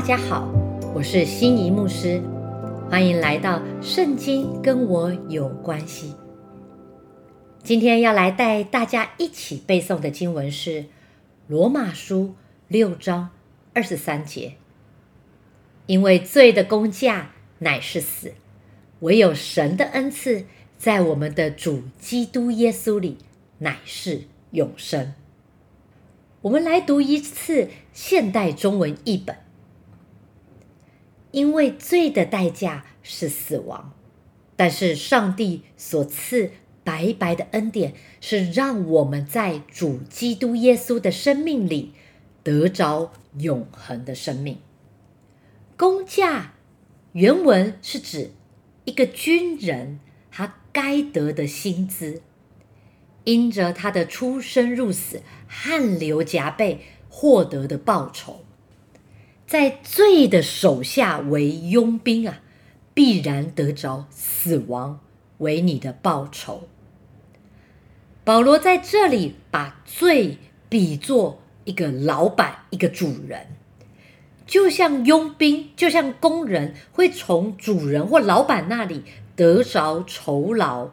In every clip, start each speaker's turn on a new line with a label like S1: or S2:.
S1: 大家好，我是心仪牧师，欢迎来到《圣经跟我有关系》。今天要来带大家一起背诵的经文是《罗马书》六章二十三节。因为罪的工价乃是死，唯有神的恩赐在我们的主基督耶稣里乃是永生。我们来读一次现代中文译本。因为罪的代价是死亡，但是上帝所赐白白的恩典是让我们在主基督耶稣的生命里得着永恒的生命。工价原文是指一个军人他该得的薪资，因着他的出生入死、汗流浃背获得的报酬。在罪的手下为佣兵啊，必然得着死亡为你的报酬。保罗在这里把罪比作一个老板，一个主人，就像佣兵，就像工人会从主人或老板那里得着酬劳，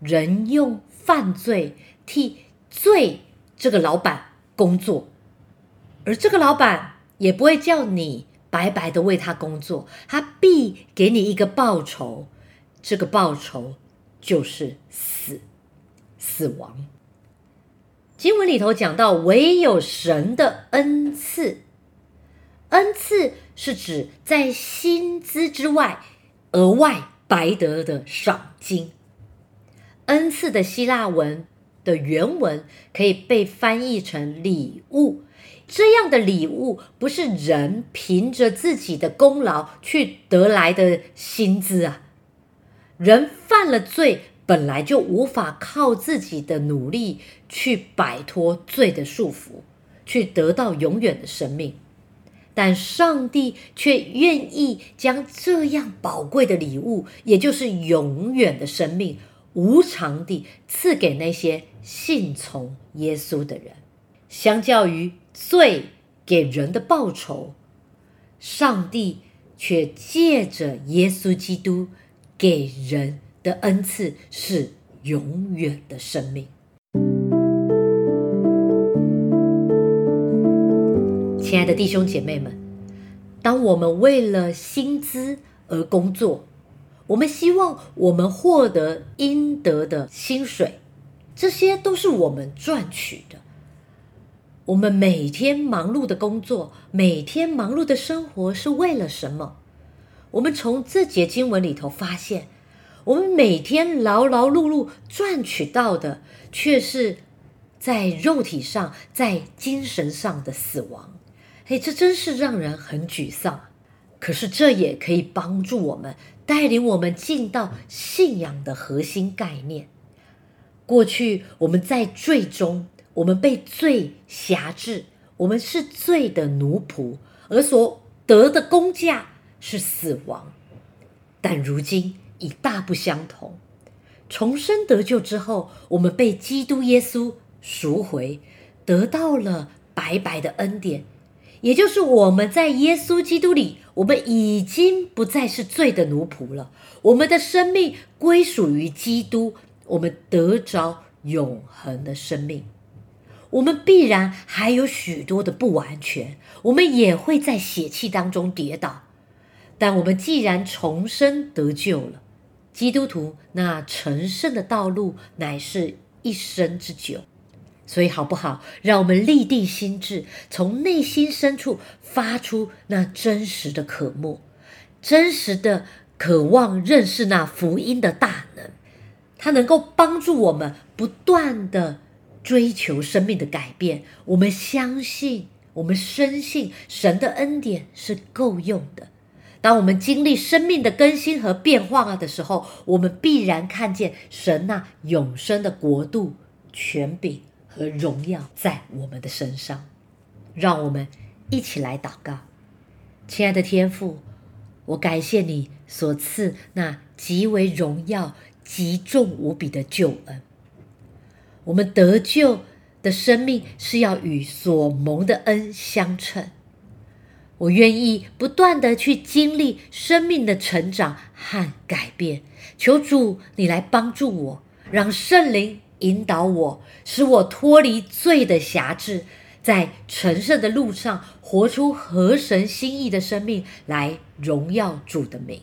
S1: 人用犯罪替罪这个老板工作，而这个老板。也不会叫你白白的为他工作，他必给你一个报酬，这个报酬就是死，死亡。经文里头讲到，唯有神的恩赐，恩赐是指在薪资之外额外白得的赏金。恩赐的希腊文的原文可以被翻译成礼物。这样的礼物不是人凭着自己的功劳去得来的薪资啊！人犯了罪，本来就无法靠自己的努力去摆脱罪的束缚，去得到永远的生命。但上帝却愿意将这样宝贵的礼物，也就是永远的生命，无偿地赐给那些信从耶稣的人。相较于罪给人的报酬，上帝却借着耶稣基督给人的恩赐是永远的生命。亲爱的弟兄姐妹们，当我们为了薪资而工作，我们希望我们获得应得的薪水，这些都是我们赚取的。我们每天忙碌的工作，每天忙碌的生活是为了什么？我们从这节经文里头发现，我们每天劳劳碌碌赚取到的，却是在肉体上、在精神上的死亡。嘿，这真是让人很沮丧。可是这也可以帮助我们，带领我们进到信仰的核心概念。过去我们在最终。我们被罪辖制，我们是罪的奴仆，而所得的工价是死亡。但如今已大不相同，重生得救之后，我们被基督耶稣赎回，得到了白白的恩典，也就是我们在耶稣基督里，我们已经不再是罪的奴仆了。我们的生命归属于基督，我们得着永恒的生命。我们必然还有许多的不完全，我们也会在血气当中跌倒。但我们既然重生得救了，基督徒那成圣的道路乃是一生之久。所以好不好？让我们立定心智，从内心深处发出那真实的渴慕，真实的渴望认识那福音的大能，它能够帮助我们不断的。追求生命的改变，我们相信，我们深信神的恩典是够用的。当我们经历生命的更新和变化的时候，我们必然看见神那永生的国度、权柄和荣耀在我们的身上。让我们一起来祷告，亲爱的天父，我感谢你所赐那极为荣耀、极重无比的救恩。我们得救的生命是要与所蒙的恩相称。我愿意不断的去经历生命的成长和改变。求主，你来帮助我，让圣灵引导我，使我脱离罪的辖制，在成圣的路上活出合神心意的生命，来荣耀主的名。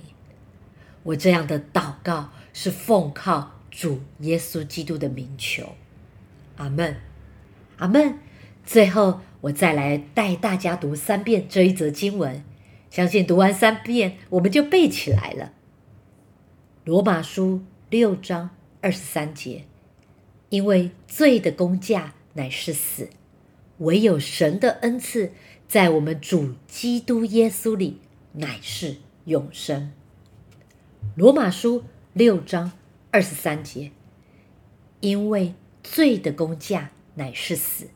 S1: 我这样的祷告是奉靠主耶稣基督的名求，阿门，阿门。最后，我再来带大家读三遍这一则经文，相信读完三遍，我们就背起来了。罗马书六章二十三节，因为罪的工价乃是死，唯有神的恩赐在我们主基督耶稣里乃是永生。罗马书六章二十三节，因为罪的工价乃是死，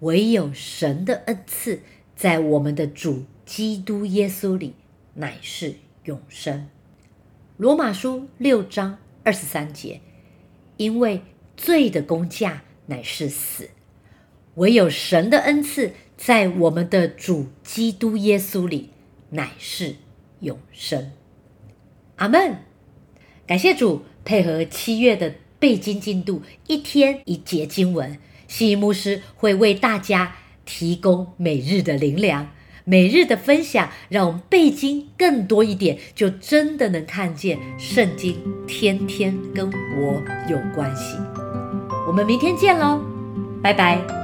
S1: 唯有神的恩赐在我们的主基督耶稣里乃是永生。罗马书六章二十三节，因为罪的工价乃是死，唯有神的恩赐在我们的主基督耶稣里乃是永生。阿门。感谢主配合七月的背经进度，一天一节经文，西牧师会为大家提供每日的灵粮。每日的分享，让我们背经更多一点，就真的能看见圣经天天跟我有关系。我们明天见喽，拜拜。